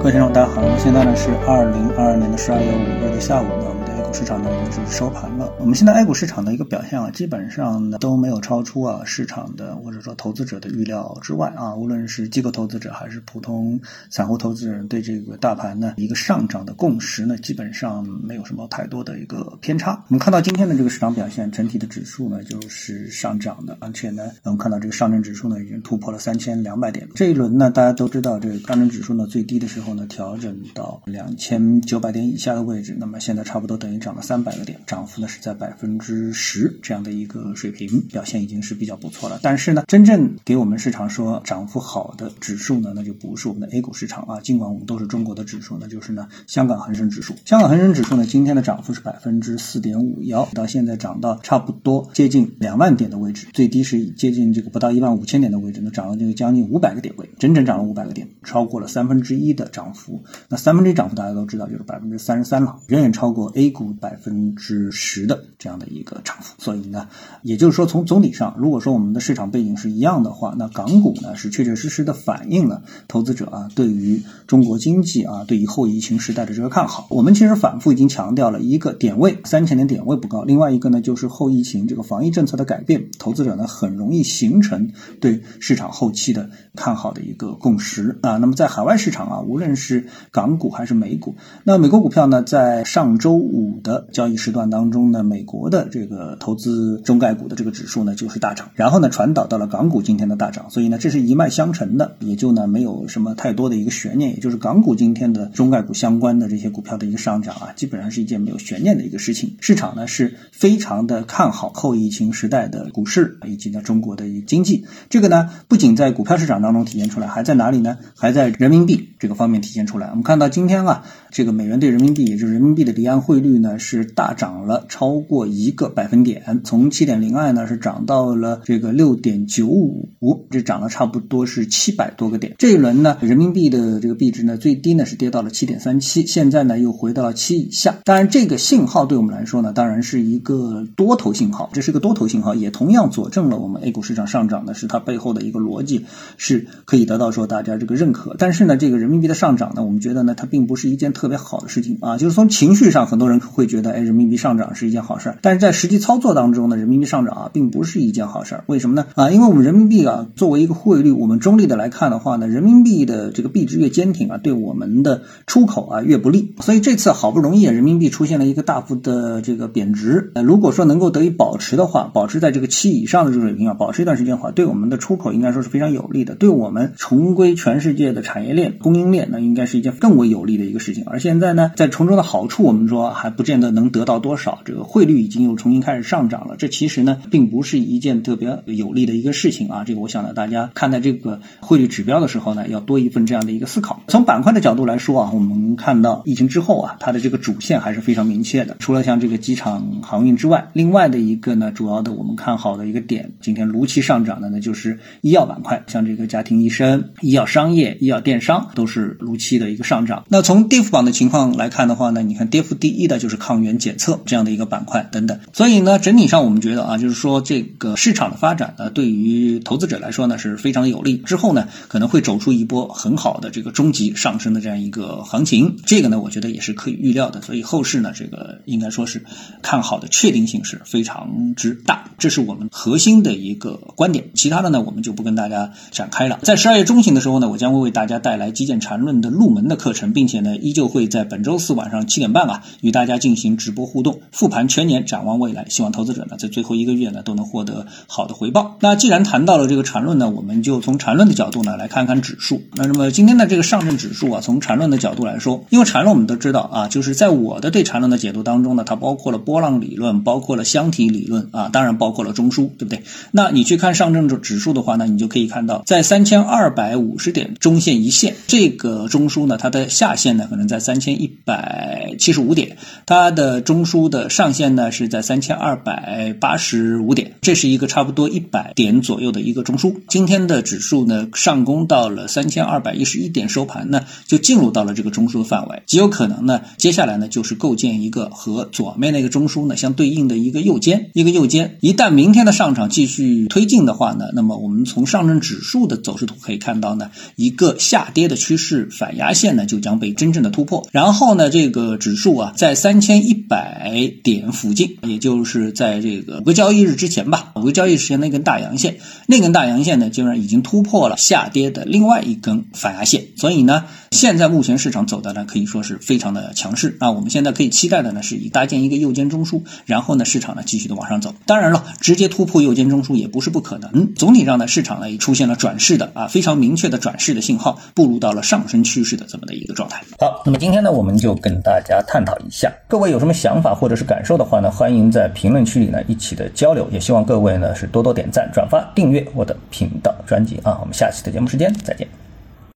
各位听众，大家好，现在呢是二零二二年的十二月五日的下午呢，我们的市场呢已经是收盘了。我们现在 A 股市场的一个表现啊，基本上呢都没有超出啊市场的或者说投资者的预料之外啊，无论是机构投资者还是普通散户投资人对这个大盘呢一个上涨的共识呢，基本上没有什么太多的一个偏差。我们看到今天的这个市场表现，整体的指数呢就是上涨的，而且呢，我们看到这个上证指数呢已经突破了三千两百点。这一轮呢，大家都知道这个上证指数呢最低的时候。呢调整到两千九百点以下的位置，那么现在差不多等于涨了三百个点，涨幅呢是在百分之十这样的一个水平，表现已经是比较不错了。但是呢，真正给我们市场说涨幅好的指数呢，那就不是我们的 A 股市场啊。尽管我们都是中国的指数，那就是呢香港恒生指数。香港恒生指数呢今天的涨幅是百分之四点五幺，到现在涨到差不多接近两万点的位置，最低是接近这个不到一万五千点的位置，那涨了这个将近五百个点位，整整涨了五百个点，超过了三分之一的涨。涨幅，那三分之一涨幅大家都知道就是百分之三十三了，远远超过 A 股百分之十的这样的一个涨幅。所以呢，也就是说从总体上，如果说我们的市场背景是一样的话，那港股呢是确确实实的反映了投资者啊对于中国经济啊对于后疫情时代的这个看好。我们其实反复已经强调了一个点位三千点点位不高，另外一个呢就是后疫情这个防疫政策的改变，投资者呢很容易形成对市场后期的看好的一个共识啊。那么在海外市场啊，无论是港股还是美股？那美国股票呢，在上周五的交易时段当中呢，美国的这个投资中概股的这个指数呢就是大涨，然后呢传导到了港股今天的大涨，所以呢这是一脉相承的，也就呢没有什么太多的一个悬念，也就是港股今天的中概股相关的这些股票的一个上涨啊，基本上是一件没有悬念的一个事情。市场呢是非常的看好后疫情时代的股市以及呢中国的一个经济，这个呢不仅在股票市场当中体现出来，还在哪里呢？还在人民币这个方面。体现出来，我们看到今天啊，这个美元对人民币，也就是人民币的离岸汇率呢，是大涨了超过一个百分点，从七点零二呢是涨到了这个六点九五，这涨了差不多是七百多个点。这一轮呢，人民币的这个币值呢，最低呢是跌到了七点三七，现在呢又回到了七以下。当然，这个信号对我们来说呢，当然是一个多头信号，这是个多头信号，也同样佐证了我们 A 股市场上涨呢，是它背后的一个逻辑是可以得到说大家这个认可。但是呢，这个人民币的上上涨呢，我们觉得呢，它并不是一件特别好的事情啊。就是从情绪上，很多人会觉得，哎，人民币上涨是一件好事儿。但是在实际操作当中呢，人民币上涨啊，并不是一件好事儿。为什么呢？啊，因为我们人民币啊，作为一个汇率，我们中立的来看的话呢，人民币的这个币值越坚挺啊，对我们的出口啊越不利。所以这次好不容易人民币出现了一个大幅的这个贬值，呃，如果说能够得以保持的话，保持在这个七以上的这个水平啊，保持一段时间的话，对我们的出口应该说是非常有利的，对我们重归全世界的产业链、供应链那。应该是一件更为有利的一个事情，而现在呢，在从中的好处，我们说还不见得能得到多少。这个汇率已经又重新开始上涨了，这其实呢，并不是一件特别有利的一个事情啊。这个我想呢，大家看待这个汇率指标的时候呢，要多一份这样的一个思考。从板块的角度来说啊，我们看到疫情之后啊，它的这个主线还是非常明确的。除了像这个机场航运之外，另外的一个呢，主要的我们看好的一个点，今天如期上涨的呢，就是医药板块，像这个家庭医生、医药商业、医药电商都是。如期的一个上涨。那从跌幅榜的情况来看的话呢，你看跌幅第一的就是抗原检测这样的一个板块等等。所以呢，整体上我们觉得啊，就是说这个市场的发展呢，对于投资者来说呢是非常有利。之后呢，可能会走出一波很好的这个中级上升的这样一个行情。这个呢，我觉得也是可以预料的。所以后市呢，这个应该说是看好的确定性是非常之大。这是我们核心的一个观点。其他的呢，我们就不跟大家展开了。在十二月中旬的时候呢，我将会为大家带来基建缠论。的入门的课程，并且呢，依旧会在本周四晚上七点半啊，与大家进行直播互动，复盘全年，展望未来。希望投资者呢，在最后一个月呢，都能获得好的回报。那既然谈到了这个缠论呢，我们就从缠论的角度呢，来看看指数。那那么今天的这个上证指数啊，从缠论的角度来说，因为缠论我们都知道啊，就是在我的对缠论的解读当中呢，它包括了波浪理论，包括了箱体理论啊，当然包括了中枢，对不对？那你去看上证指数的话呢，你就可以看到，在三千二百五十点中线一线这个。中枢呢，它的下限呢可能在三千一百七十五点，它的中枢的上限呢是在三千二百八十五点。这是一个差不多一百点左右的一个中枢。今天的指数呢上攻到了三千二百一十一点，收盘呢就进入到了这个中枢的范围，极有可能呢接下来呢就是构建一个和左面那个中枢呢相对应的一个右肩，一个右肩。一旦明天的上涨继续推进的话呢，那么我们从上证指数的走势图可以看到呢，一个下跌的趋势反压线呢就将被真正的突破，然后呢这个指数啊在三千一百点附近，也就是在这个五个交易日之前吧，五个交易日之前那根大阳线，那根大阳线呢基本上已经突破了下跌的另外一根反压线，所以呢现在目前市场走的呢可以说是非常的强势。啊，我们现在可以期待的呢是以搭建一个右肩中枢，然后呢市场呢继续的往上走，当然了，直接突破右肩中枢也不是不可能，总体上呢市场呢也出现了转势的啊非常明确的转势的信号，步入到了上升趋势的这么的一个状态。好，那么今天呢我们就跟大家探讨一下，各位有什么想法或者是感受的话呢，欢迎在评论区里呢一起的交流，也希望各位呢是多多点赞、转发、订阅我的频道专辑啊，我们下期的节目时间再见。